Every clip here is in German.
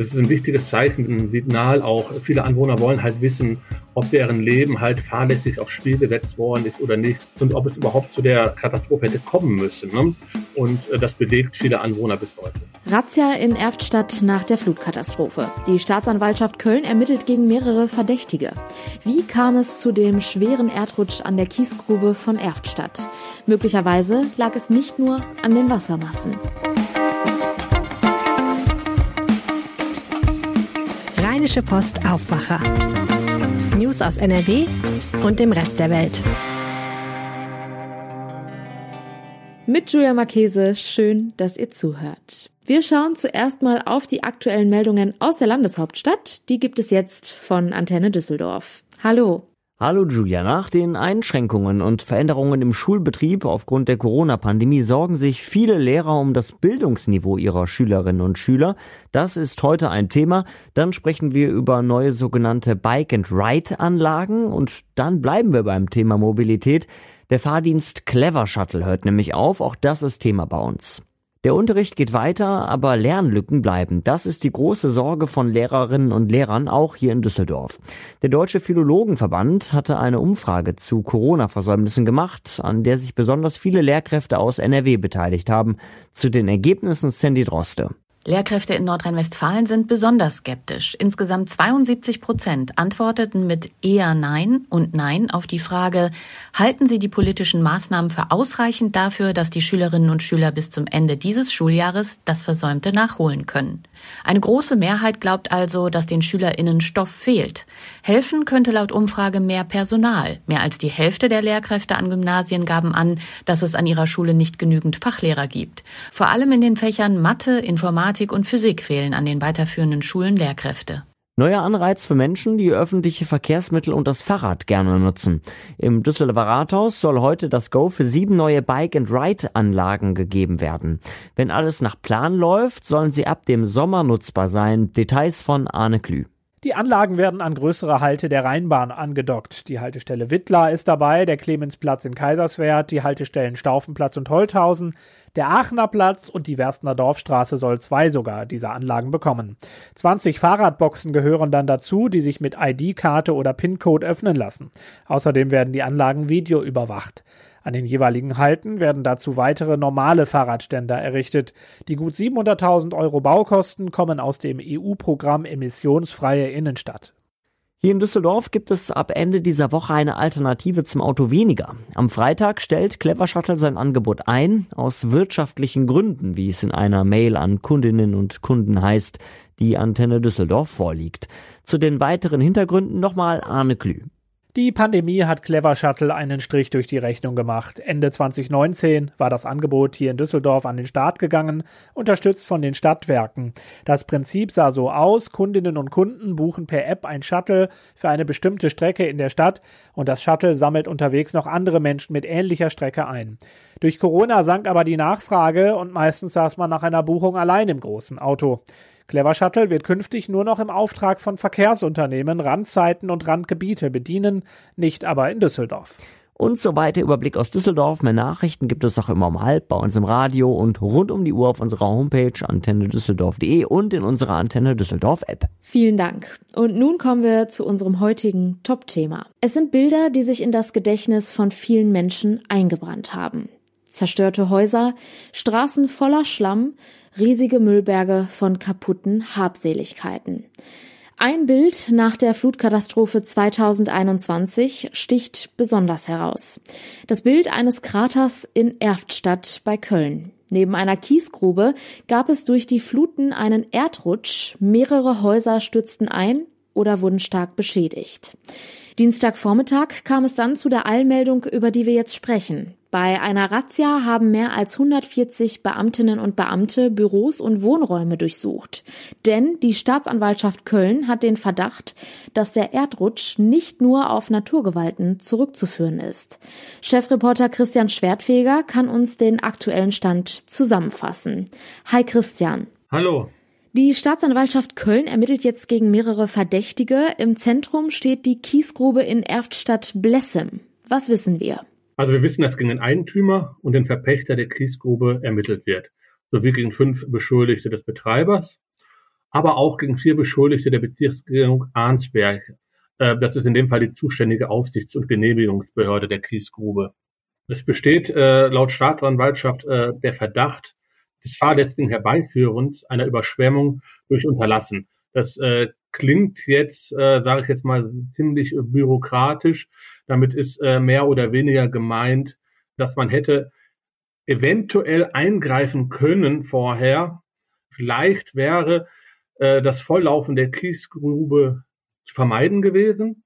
Das ist ein wichtiges Zeichen, ein Signal auch. Viele Anwohner wollen halt wissen, ob deren Leben halt fahrlässig aufs Spiel gesetzt worden ist oder nicht und ob es überhaupt zu der Katastrophe hätte kommen müssen. Ne? Und äh, das bewegt viele Anwohner bis heute. Razzia in Erftstadt nach der Flutkatastrophe. Die Staatsanwaltschaft Köln ermittelt gegen mehrere Verdächtige. Wie kam es zu dem schweren Erdrutsch an der Kiesgrube von Erftstadt? Möglicherweise lag es nicht nur an den Wassermassen. Rheinische Post Aufwacher. News aus NRW und dem Rest der Welt. Mit Julia Marchese, schön, dass ihr zuhört. Wir schauen zuerst mal auf die aktuellen Meldungen aus der Landeshauptstadt. Die gibt es jetzt von Antenne Düsseldorf. Hallo. Hallo Julia, nach den Einschränkungen und Veränderungen im Schulbetrieb aufgrund der Corona-Pandemie sorgen sich viele Lehrer um das Bildungsniveau ihrer Schülerinnen und Schüler. Das ist heute ein Thema. Dann sprechen wir über neue sogenannte Bike-and-Ride-Anlagen und dann bleiben wir beim Thema Mobilität. Der Fahrdienst Clever Shuttle hört nämlich auf. Auch das ist Thema bei uns. Der Unterricht geht weiter, aber Lernlücken bleiben. Das ist die große Sorge von Lehrerinnen und Lehrern, auch hier in Düsseldorf. Der Deutsche Philologenverband hatte eine Umfrage zu Corona-Versäumnissen gemacht, an der sich besonders viele Lehrkräfte aus NRW beteiligt haben. Zu den Ergebnissen Sandy Droste. Lehrkräfte in Nordrhein-Westfalen sind besonders skeptisch. Insgesamt 72 Prozent antworteten mit eher Nein und Nein auf die Frage, halten Sie die politischen Maßnahmen für ausreichend dafür, dass die Schülerinnen und Schüler bis zum Ende dieses Schuljahres das Versäumte nachholen können? Eine große Mehrheit glaubt also, dass den SchülerInnen Stoff fehlt. Helfen könnte laut Umfrage mehr Personal. Mehr als die Hälfte der Lehrkräfte an Gymnasien gaben an, dass es an ihrer Schule nicht genügend Fachlehrer gibt. Vor allem in den Fächern Mathe, Informatik und Physik fehlen an den weiterführenden Schulen Lehrkräfte. Neuer Anreiz für Menschen, die öffentliche Verkehrsmittel und das Fahrrad gerne nutzen. Im Düsseldorfer Rathaus soll heute das Go für sieben neue Bike-and-Ride-Anlagen gegeben werden. Wenn alles nach Plan läuft, sollen sie ab dem Sommer nutzbar sein. Details von Arne Klü. Die Anlagen werden an größere Halte der Rheinbahn angedockt. Die Haltestelle Wittlar ist dabei, der Clemensplatz in Kaiserswerth, die Haltestellen Staufenplatz und Holthausen, der Aachener Platz und die Werstener Dorfstraße soll zwei sogar dieser Anlagen bekommen. 20 Fahrradboxen gehören dann dazu, die sich mit ID-Karte oder PIN-Code öffnen lassen. Außerdem werden die Anlagen Video überwacht. An den jeweiligen Halten werden dazu weitere normale Fahrradständer errichtet. Die gut 700.000 Euro Baukosten kommen aus dem EU-Programm Emissionsfreie Innenstadt. Hier in Düsseldorf gibt es ab Ende dieser Woche eine Alternative zum Auto weniger. Am Freitag stellt Clever Shuttle sein Angebot ein, aus wirtschaftlichen Gründen, wie es in einer Mail an Kundinnen und Kunden heißt, die Antenne Düsseldorf vorliegt. Zu den weiteren Hintergründen nochmal Arne Klü. Die Pandemie hat Clever Shuttle einen Strich durch die Rechnung gemacht. Ende 2019 war das Angebot hier in Düsseldorf an den Start gegangen, unterstützt von den Stadtwerken. Das Prinzip sah so aus, Kundinnen und Kunden buchen per App ein Shuttle für eine bestimmte Strecke in der Stadt und das Shuttle sammelt unterwegs noch andere Menschen mit ähnlicher Strecke ein. Durch Corona sank aber die Nachfrage und meistens saß man nach einer Buchung allein im großen Auto. Clever Shuttle wird künftig nur noch im Auftrag von Verkehrsunternehmen Randzeiten und Randgebiete bedienen, nicht aber in Düsseldorf. Und so weiter Überblick aus Düsseldorf. Mehr Nachrichten gibt es auch immer um halb bei uns im Radio und rund um die Uhr auf unserer Homepage antennedüsseldorf.de und in unserer Antenne Düsseldorf App. Vielen Dank. Und nun kommen wir zu unserem heutigen Top-Thema. Es sind Bilder, die sich in das Gedächtnis von vielen Menschen eingebrannt haben. Zerstörte Häuser, Straßen voller Schlamm, riesige Müllberge von kaputten Habseligkeiten. Ein Bild nach der Flutkatastrophe 2021 sticht besonders heraus. Das Bild eines Kraters in Erftstadt bei Köln. Neben einer Kiesgrube gab es durch die Fluten einen Erdrutsch, mehrere Häuser stürzten ein oder wurden stark beschädigt. Dienstagvormittag kam es dann zu der Allmeldung, über die wir jetzt sprechen. Bei einer Razzia haben mehr als 140 Beamtinnen und Beamte Büros und Wohnräume durchsucht. Denn die Staatsanwaltschaft Köln hat den Verdacht, dass der Erdrutsch nicht nur auf Naturgewalten zurückzuführen ist. Chefreporter Christian Schwertfeger kann uns den aktuellen Stand zusammenfassen. Hi Christian. Hallo. Die Staatsanwaltschaft Köln ermittelt jetzt gegen mehrere Verdächtige. Im Zentrum steht die Kiesgrube in Erftstadt-Blessem. Was wissen wir? Also wir wissen, dass gegen den Eigentümer und den Verpächter der Kiesgrube ermittelt wird, sowie gegen fünf Beschuldigte des Betreibers. aber auch gegen vier Beschuldigte der Bezirksregierung Arnsberg. Äh, das ist in dem Fall die zuständige Aufsichts- und Genehmigungsbehörde der Kiesgrube. Es besteht äh, laut Staatsanwaltschaft äh, der Verdacht des fahrlässigen Herbeiführens einer Überschwemmung durch Unterlassen. Das klingt jetzt, sage ich jetzt mal, ziemlich bürokratisch. Damit ist äh, mehr oder weniger gemeint, dass man hätte eventuell eingreifen können vorher. Vielleicht wäre äh, das Volllaufen der Kiesgrube zu vermeiden gewesen.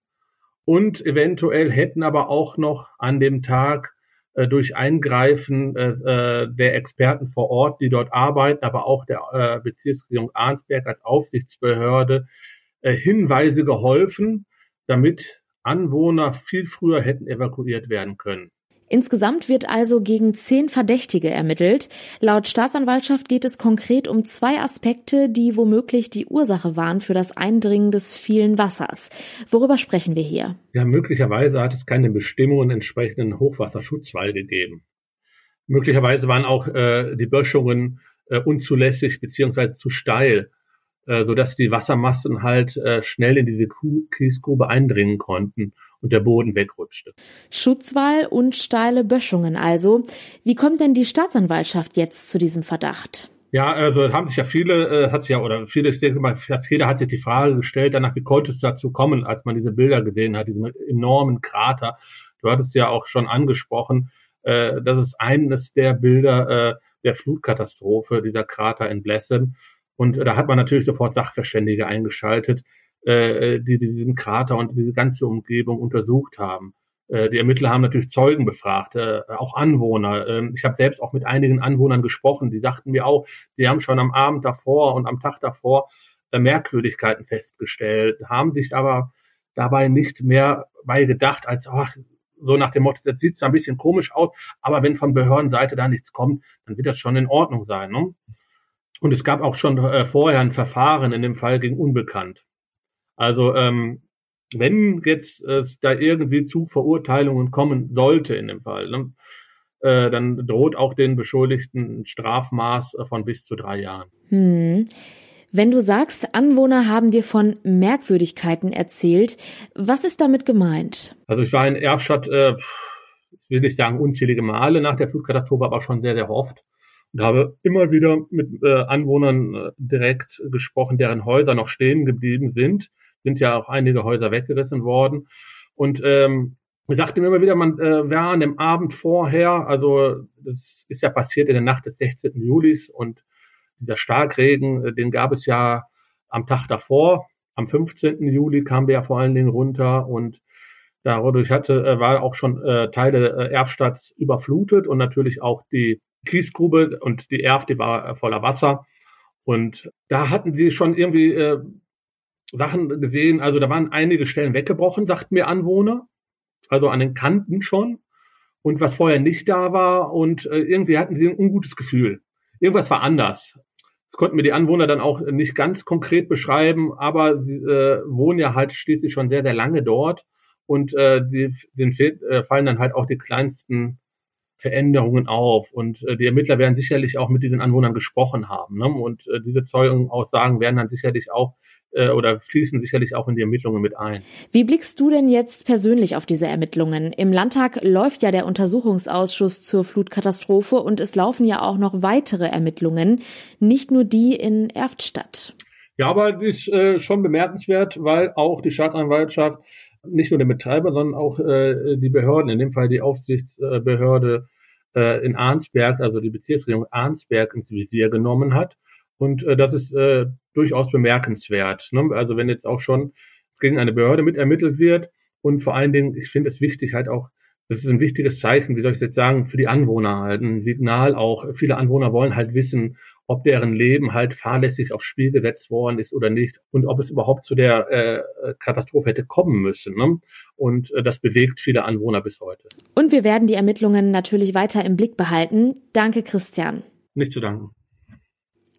Und eventuell hätten aber auch noch an dem Tag äh, durch Eingreifen äh, äh, der Experten vor Ort, die dort arbeiten, aber auch der äh, Bezirksregierung Arnsberg als Aufsichtsbehörde äh, Hinweise geholfen, damit Anwohner viel früher hätten evakuiert werden können. Insgesamt wird also gegen zehn Verdächtige ermittelt. Laut Staatsanwaltschaft geht es konkret um zwei Aspekte, die womöglich die Ursache waren für das Eindringen des vielen Wassers. Worüber sprechen wir hier? Ja, möglicherweise hat es keine Bestimmungen entsprechenden Hochwasserschutzwall gegeben. Möglicherweise waren auch äh, die Böschungen äh, unzulässig beziehungsweise zu steil, äh, sodass die Wassermassen halt äh, schnell in diese Kiesgrube eindringen konnten und der Boden wegrutschte. Schutzwall und steile Böschungen also. Wie kommt denn die Staatsanwaltschaft jetzt zu diesem Verdacht? Ja, also haben sich ja viele, äh, hat sich ja, oder viele, ich denke mal, fast jeder hat sich die Frage gestellt, danach, wie konnte es dazu kommen, als man diese Bilder gesehen hat, diesen enormen Krater. Du hattest ja auch schon angesprochen, äh, das ist eines der Bilder äh, der Flutkatastrophe, dieser Krater in Blessen. Und äh, da hat man natürlich sofort Sachverständige eingeschaltet, äh, die diesen Krater und diese ganze Umgebung untersucht haben. Äh, die Ermittler haben natürlich Zeugen befragt, äh, auch Anwohner. Äh, ich habe selbst auch mit einigen Anwohnern gesprochen, die sagten mir auch, die haben schon am Abend davor und am Tag davor äh, Merkwürdigkeiten festgestellt, haben sich aber dabei nicht mehr bei gedacht, als ach, so nach dem Motto, das sieht zwar ein bisschen komisch aus, aber wenn von Behördenseite da nichts kommt, dann wird das schon in Ordnung sein. Ne? Und es gab auch schon äh, vorher ein Verfahren in dem Fall gegen Unbekannt. Also ähm, wenn jetzt es da irgendwie zu Verurteilungen kommen sollte in dem Fall, ne, äh, dann droht auch den Beschuldigten ein Strafmaß von bis zu drei Jahren. Hm. Wenn du sagst, Anwohner haben dir von Merkwürdigkeiten erzählt, was ist damit gemeint? Also ich war in Erfstadt, äh, will nicht sagen unzählige Male nach der Flutkatastrophe, aber schon sehr, sehr oft und habe immer wieder mit äh, Anwohnern äh, direkt gesprochen, deren Häuser noch stehen geblieben sind sind ja auch einige Häuser weggerissen worden. Und ähm, ich sagte mir immer wieder, man äh, wäre an dem Abend vorher, also das ist ja passiert in der Nacht des 16. Julis und dieser Starkregen, äh, den gab es ja am Tag davor. Am 15. Juli kam der ja vor allen Dingen runter und dadurch hatte, äh, war auch schon äh, Teile äh, Erfstadts überflutet und natürlich auch die Kiesgrube und die Erf, die war äh, voller Wasser. Und da hatten sie schon irgendwie äh, Sachen gesehen, also da waren einige Stellen weggebrochen, sagten mir Anwohner, also an den Kanten schon. Und was vorher nicht da war und äh, irgendwie hatten sie ein ungutes Gefühl. Irgendwas war anders. Das konnten mir die Anwohner dann auch nicht ganz konkret beschreiben, aber sie äh, wohnen ja halt schließlich schon sehr, sehr lange dort und äh, die, denen äh, fallen dann halt auch die kleinsten Veränderungen auf. Und äh, die Ermittler werden sicherlich auch mit diesen Anwohnern gesprochen haben. Ne? Und äh, diese Zeugenaussagen werden dann sicherlich auch äh, oder fließen sicherlich auch in die Ermittlungen mit ein. Wie blickst du denn jetzt persönlich auf diese Ermittlungen? Im Landtag läuft ja der Untersuchungsausschuss zur Flutkatastrophe und es laufen ja auch noch weitere Ermittlungen, nicht nur die in Erftstadt. Ja, aber das ist äh, schon bemerkenswert, weil auch die Staatsanwaltschaft nicht nur der Betreiber, sondern auch äh, die Behörden, in dem Fall die Aufsichtsbehörde äh, in Arnsberg, also die Bezirksregierung Arnsberg ins Visier genommen hat. Und äh, das ist äh, durchaus bemerkenswert. Ne? Also wenn jetzt auch schon gegen eine Behörde mitermittelt wird und vor allen Dingen, ich finde es wichtig halt auch, das ist ein wichtiges Zeichen, wie soll ich jetzt sagen, für die Anwohner halt, ein Signal auch. Viele Anwohner wollen halt wissen, ob deren Leben halt fahrlässig aufs Spiel gesetzt worden ist oder nicht und ob es überhaupt zu der äh, Katastrophe hätte kommen müssen. Ne? Und äh, das bewegt viele Anwohner bis heute. Und wir werden die Ermittlungen natürlich weiter im Blick behalten. Danke, Christian. Nicht zu danken.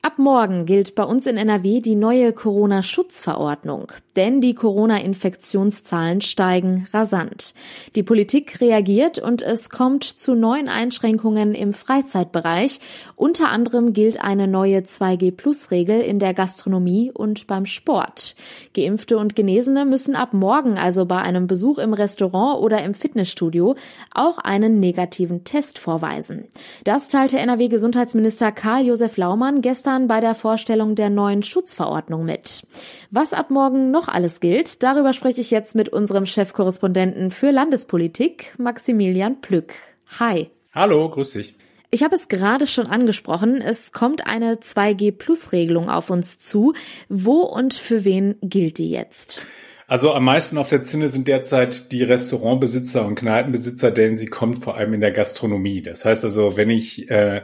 Ab morgen gilt bei uns in NRW die neue Corona-Schutzverordnung, denn die Corona-Infektionszahlen steigen rasant. Die Politik reagiert und es kommt zu neuen Einschränkungen im Freizeitbereich. Unter anderem gilt eine neue 2G-Plus-Regel in der Gastronomie und beim Sport. Geimpfte und Genesene müssen ab morgen also bei einem Besuch im Restaurant oder im Fitnessstudio auch einen negativen Test vorweisen. Das teilte NRW-Gesundheitsminister Karl-Josef Laumann gestern Jahren bei der Vorstellung der neuen Schutzverordnung mit. Was ab morgen noch alles gilt, darüber spreche ich jetzt mit unserem Chefkorrespondenten für Landespolitik, Maximilian Plück. Hi. Hallo, grüß dich. Ich habe es gerade schon angesprochen, es kommt eine 2G-Plus-Regelung auf uns zu. Wo und für wen gilt die jetzt? Also am meisten auf der Zinne sind derzeit die Restaurantbesitzer und Kneipenbesitzer, denn sie kommt vor allem in der Gastronomie. Das heißt also, wenn ich äh,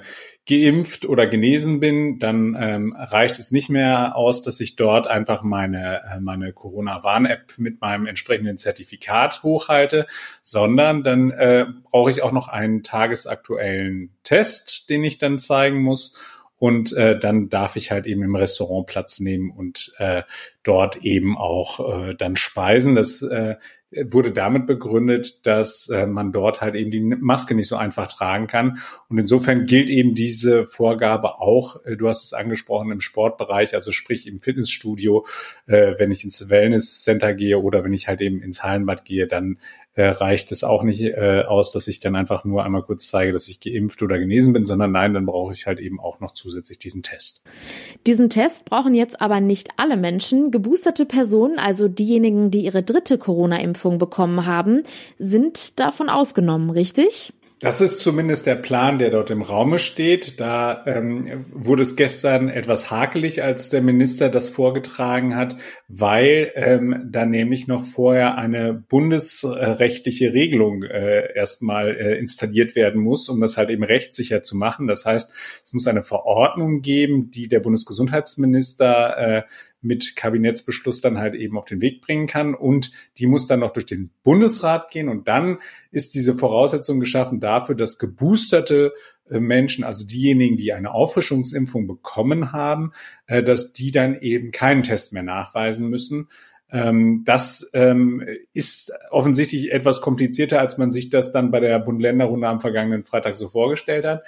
geimpft oder genesen bin, dann ähm, reicht es nicht mehr aus, dass ich dort einfach meine, äh, meine Corona-Warn-App mit meinem entsprechenden Zertifikat hochhalte, sondern dann äh, brauche ich auch noch einen tagesaktuellen Test, den ich dann zeigen muss und äh, dann darf ich halt eben im Restaurant Platz nehmen und äh, dort eben auch äh, dann speisen. Das äh, wurde damit begründet, dass äh, man dort halt eben die Maske nicht so einfach tragen kann. Und insofern gilt eben diese Vorgabe auch, äh, du hast es angesprochen, im Sportbereich, also sprich im Fitnessstudio, äh, wenn ich ins Wellness-Center gehe oder wenn ich halt eben ins Hallenbad gehe, dann äh, reicht es auch nicht äh, aus, dass ich dann einfach nur einmal kurz zeige, dass ich geimpft oder genesen bin, sondern nein, dann brauche ich halt eben auch noch zusätzlich diesen Test. Diesen Test brauchen jetzt aber nicht alle Menschen. Geboosterte Personen, also diejenigen, die ihre dritte Corona-Impfung bekommen haben, sind davon ausgenommen, richtig? Das ist zumindest der Plan, der dort im Raume steht. Da ähm, wurde es gestern etwas hakelig, als der Minister das vorgetragen hat, weil ähm, da nämlich noch vorher eine bundesrechtliche Regelung äh, erstmal äh, installiert werden muss, um das halt eben rechtssicher zu machen. Das heißt, es muss eine Verordnung geben, die der Bundesgesundheitsminister äh, mit Kabinettsbeschluss dann halt eben auf den Weg bringen kann. Und die muss dann noch durch den Bundesrat gehen. Und dann ist diese Voraussetzung geschaffen dafür, dass geboosterte äh, Menschen, also diejenigen, die eine Auffrischungsimpfung bekommen haben, äh, dass die dann eben keinen Test mehr nachweisen müssen. Ähm, das ähm, ist offensichtlich etwas komplizierter, als man sich das dann bei der Bund-Länder-Runde am vergangenen Freitag so vorgestellt hat.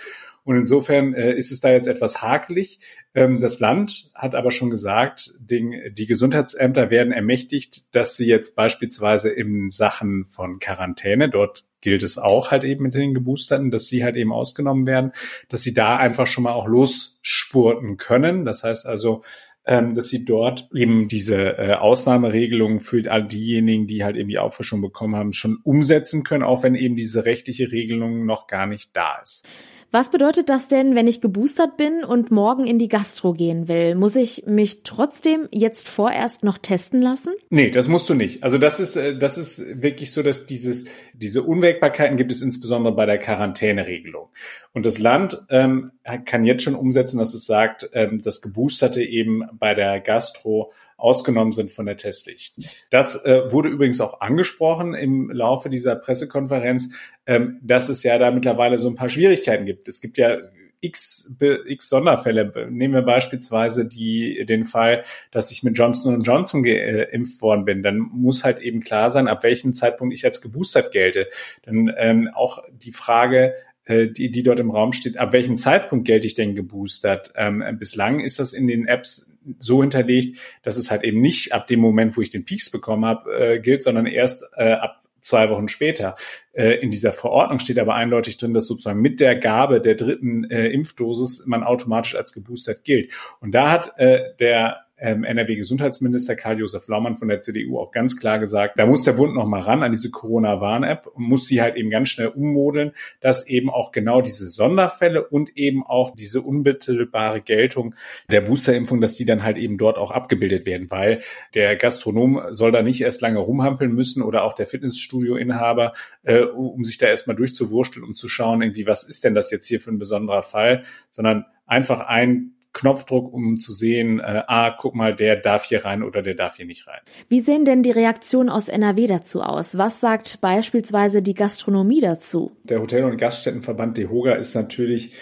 Und insofern äh, ist es da jetzt etwas hakelig. Ähm, das Land hat aber schon gesagt, den, die Gesundheitsämter werden ermächtigt, dass sie jetzt beispielsweise in Sachen von Quarantäne, dort gilt es auch halt eben mit den Geboosterten, dass sie halt eben ausgenommen werden, dass sie da einfach schon mal auch losspurten können. Das heißt also, ähm, dass sie dort eben diese äh, Ausnahmeregelungen für all diejenigen, die halt eben die Auffrischung bekommen haben, schon umsetzen können, auch wenn eben diese rechtliche Regelung noch gar nicht da ist. Was bedeutet das denn, wenn ich geboostert bin und morgen in die Gastro gehen will? Muss ich mich trotzdem jetzt vorerst noch testen lassen? Nee, das musst du nicht. Also das ist, äh, das ist wirklich so, dass dieses, diese Unwägbarkeiten gibt es insbesondere bei der Quarantäneregelung. Und das Land ähm, kann jetzt schon umsetzen, dass es sagt, ähm, dass Geboosterte eben bei der Gastro ausgenommen sind von der Testpflicht. Das äh, wurde übrigens auch angesprochen im Laufe dieser Pressekonferenz, ähm, dass es ja da mittlerweile so ein paar Schwierigkeiten gibt. Es gibt ja x, x Sonderfälle. Nehmen wir beispielsweise die, den Fall, dass ich mit Johnson Johnson geimpft worden bin. Dann muss halt eben klar sein, ab welchem Zeitpunkt ich als geboostert gelte. Dann ähm, auch die Frage, äh, die, die dort im Raum steht, ab welchem Zeitpunkt gelte ich denn geboostert? Ähm, bislang ist das in den Apps so hinterlegt, dass es halt eben nicht ab dem Moment, wo ich den Peaks bekommen habe, äh, gilt, sondern erst äh, ab zwei Wochen später. Äh, in dieser Verordnung steht aber eindeutig drin, dass sozusagen mit der Gabe der dritten äh, Impfdosis man automatisch als geboostert gilt. Und da hat äh, der NRW-Gesundheitsminister Karl-Josef Laumann von der CDU auch ganz klar gesagt, da muss der Bund noch mal ran an diese Corona-Warn-App und muss sie halt eben ganz schnell ummodeln, dass eben auch genau diese Sonderfälle und eben auch diese unmittelbare Geltung der Boosterimpfung, dass die dann halt eben dort auch abgebildet werden, weil der Gastronom soll da nicht erst lange rumhampeln müssen oder auch der Fitnessstudio-Inhaber, äh, um sich da erstmal durchzuwursteln, um zu schauen, irgendwie, was ist denn das jetzt hier für ein besonderer Fall, sondern einfach ein Knopfdruck, um zu sehen, äh, ah, guck mal, der darf hier rein oder der darf hier nicht rein. Wie sehen denn die Reaktionen aus NRW dazu aus? Was sagt beispielsweise die Gastronomie dazu? Der Hotel- und Gaststättenverband DEHOGA ist natürlich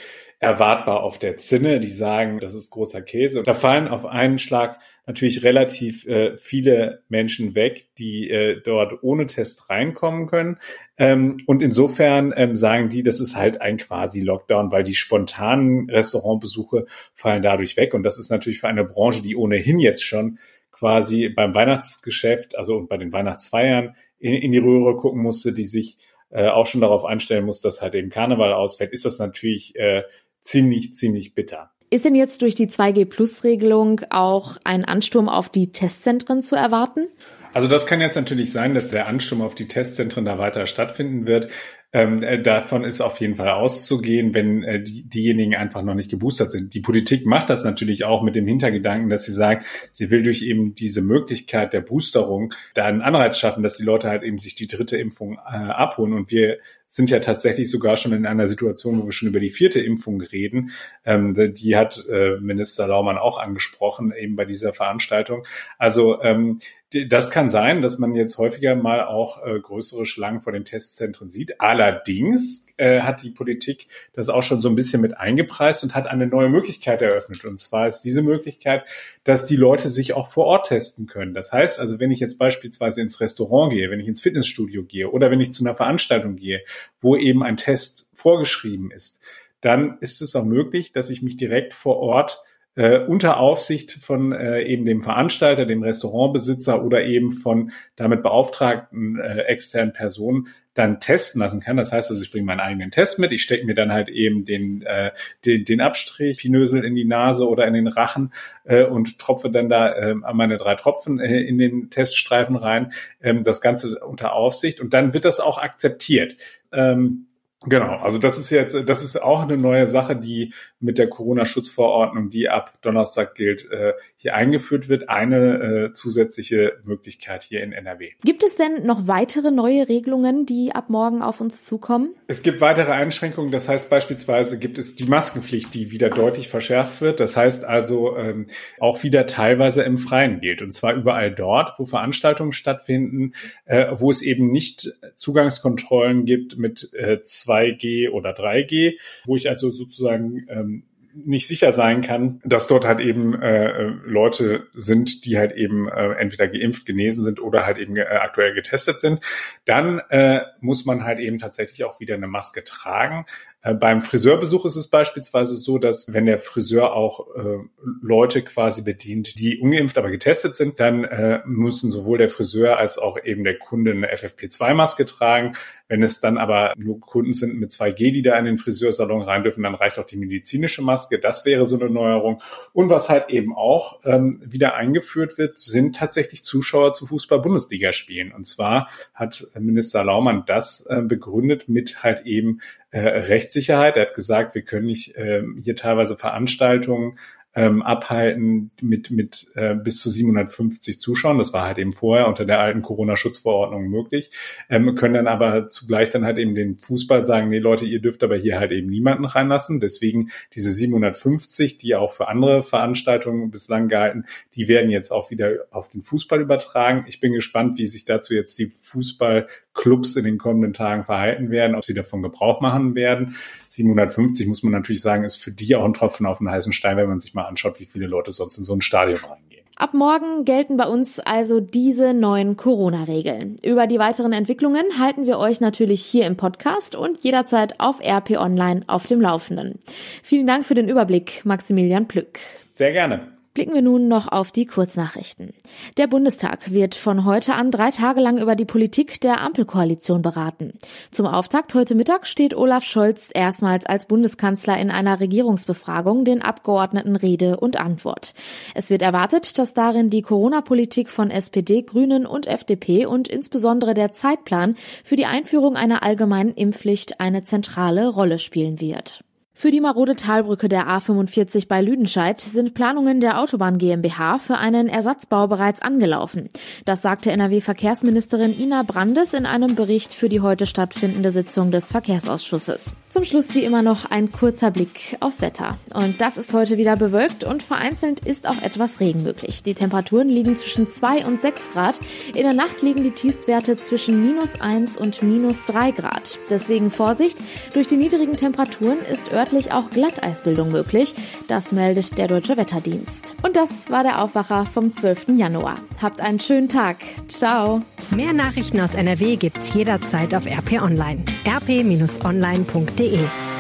erwartbar auf der Zinne. Die sagen, das ist großer Käse. Da fallen auf einen Schlag natürlich relativ äh, viele Menschen weg, die äh, dort ohne Test reinkommen können. Ähm, und insofern ähm, sagen die, das ist halt ein quasi Lockdown, weil die spontanen Restaurantbesuche fallen dadurch weg. Und das ist natürlich für eine Branche, die ohnehin jetzt schon quasi beim Weihnachtsgeschäft, also bei den Weihnachtsfeiern in, in die Röhre gucken musste, die sich äh, auch schon darauf einstellen muss, dass halt eben Karneval ausfällt, ist das natürlich äh, ziemlich, ziemlich bitter. Ist denn jetzt durch die 2G-Plus-Regelung auch ein Ansturm auf die Testzentren zu erwarten? Also das kann jetzt natürlich sein, dass der Ansturm auf die Testzentren da weiter stattfinden wird. Ähm, äh, davon ist auf jeden Fall auszugehen, wenn äh, die, diejenigen einfach noch nicht geboostert sind. Die Politik macht das natürlich auch mit dem Hintergedanken, dass sie sagt, sie will durch eben diese Möglichkeit der Boosterung da einen Anreiz schaffen, dass die Leute halt eben sich die dritte Impfung äh, abholen. Und wir sind ja tatsächlich sogar schon in einer Situation, wo wir schon über die vierte Impfung reden. Ähm, die hat äh, Minister Laumann auch angesprochen, eben bei dieser Veranstaltung. Also ähm, das kann sein, dass man jetzt häufiger mal auch äh, größere Schlangen vor den Testzentren sieht. Allerdings äh, hat die Politik das auch schon so ein bisschen mit eingepreist und hat eine neue Möglichkeit eröffnet. Und zwar ist diese Möglichkeit, dass die Leute sich auch vor Ort testen können. Das heißt also, wenn ich jetzt beispielsweise ins Restaurant gehe, wenn ich ins Fitnessstudio gehe oder wenn ich zu einer Veranstaltung gehe, wo eben ein Test vorgeschrieben ist, dann ist es auch möglich, dass ich mich direkt vor Ort äh, unter Aufsicht von äh, eben dem Veranstalter, dem Restaurantbesitzer oder eben von damit beauftragten äh, externen Personen dann testen lassen kann. Das heißt also, ich bringe meinen eigenen Test mit, ich stecke mir dann halt eben den, äh, den, den Abstrich, Pinösel in die Nase oder in den Rachen äh, und tropfe dann da äh, meine drei Tropfen äh, in den Teststreifen rein. Ähm, das Ganze unter Aufsicht und dann wird das auch akzeptiert. Ähm, Genau, also das ist jetzt, das ist auch eine neue Sache, die mit der Corona-Schutzverordnung, die ab Donnerstag gilt, äh, hier eingeführt wird. Eine äh, zusätzliche Möglichkeit hier in NRW. Gibt es denn noch weitere neue Regelungen, die ab morgen auf uns zukommen? Es gibt weitere Einschränkungen. Das heißt beispielsweise gibt es die Maskenpflicht, die wieder deutlich verschärft wird. Das heißt also ähm, auch wieder teilweise im Freien gilt. Und zwar überall dort, wo Veranstaltungen stattfinden, äh, wo es eben nicht Zugangskontrollen gibt mit äh, 2G oder 3G, wo ich also sozusagen ähm, nicht sicher sein kann, dass dort halt eben äh, Leute sind, die halt eben äh, entweder geimpft, genesen sind oder halt eben äh, aktuell getestet sind, dann äh, muss man halt eben tatsächlich auch wieder eine Maske tragen. Äh, beim Friseurbesuch ist es beispielsweise so, dass wenn der Friseur auch äh, Leute quasi bedient, die ungeimpft, aber getestet sind, dann äh, müssen sowohl der Friseur als auch eben der Kunde eine FFP2-Maske tragen. Wenn es dann aber nur Kunden sind mit 2G, die da in den Friseursalon rein dürfen, dann reicht auch die medizinische Maske. Das wäre so eine Neuerung. Und was halt eben auch ähm, wieder eingeführt wird, sind tatsächlich Zuschauer zu Fußball-Bundesligaspielen. Und zwar hat Minister Laumann das äh, begründet mit halt eben äh, Rechtssicherheit. Er hat gesagt, wir können nicht äh, hier teilweise Veranstaltungen ähm, abhalten mit, mit äh, bis zu 750 Zuschauern. Das war halt eben vorher unter der alten Corona-Schutzverordnung möglich. Ähm, können dann aber zugleich dann halt eben den Fußball sagen, nee Leute, ihr dürft aber hier halt eben niemanden reinlassen. Deswegen diese 750, die auch für andere Veranstaltungen bislang gehalten, die werden jetzt auch wieder auf den Fußball übertragen. Ich bin gespannt, wie sich dazu jetzt die Fußballclubs in den kommenden Tagen verhalten werden, ob sie davon Gebrauch machen werden. 750 muss man natürlich sagen, ist für die auch ein Tropfen auf den heißen Stein, wenn man sich mal mal anschaut, wie viele Leute sonst in so ein Stadion reingehen. Ab morgen gelten bei uns also diese neuen Corona-Regeln. Über die weiteren Entwicklungen halten wir euch natürlich hier im Podcast und jederzeit auf RP Online auf dem Laufenden. Vielen Dank für den Überblick, Maximilian Plück. Sehr gerne. Blicken wir nun noch auf die Kurznachrichten. Der Bundestag wird von heute an drei Tage lang über die Politik der Ampelkoalition beraten. Zum Auftakt heute Mittag steht Olaf Scholz erstmals als Bundeskanzler in einer Regierungsbefragung den Abgeordneten Rede und Antwort. Es wird erwartet, dass darin die Corona-Politik von SPD, Grünen und FDP und insbesondere der Zeitplan für die Einführung einer allgemeinen Impfpflicht eine zentrale Rolle spielen wird. Für die marode Talbrücke der A45 bei Lüdenscheid sind Planungen der Autobahn GmbH für einen Ersatzbau bereits angelaufen. Das sagte NRW-Verkehrsministerin Ina Brandes in einem Bericht für die heute stattfindende Sitzung des Verkehrsausschusses. Zum Schluss wie immer noch ein kurzer Blick aufs Wetter. Und das ist heute wieder bewölkt und vereinzelt ist auch etwas Regen möglich. Die Temperaturen liegen zwischen 2 und 6 Grad. In der Nacht liegen die Tiefstwerte zwischen minus 1 und minus 3 Grad. Deswegen Vorsicht, durch die niedrigen Temperaturen ist örtlich auch Glatteisbildung möglich. Das meldet der Deutsche Wetterdienst. Und das war der Aufwacher vom 12. Januar. Habt einen schönen Tag. Ciao. Mehr Nachrichten aus NRW gibt's jederzeit auf RP Online. rp-online.de www.ftf.de.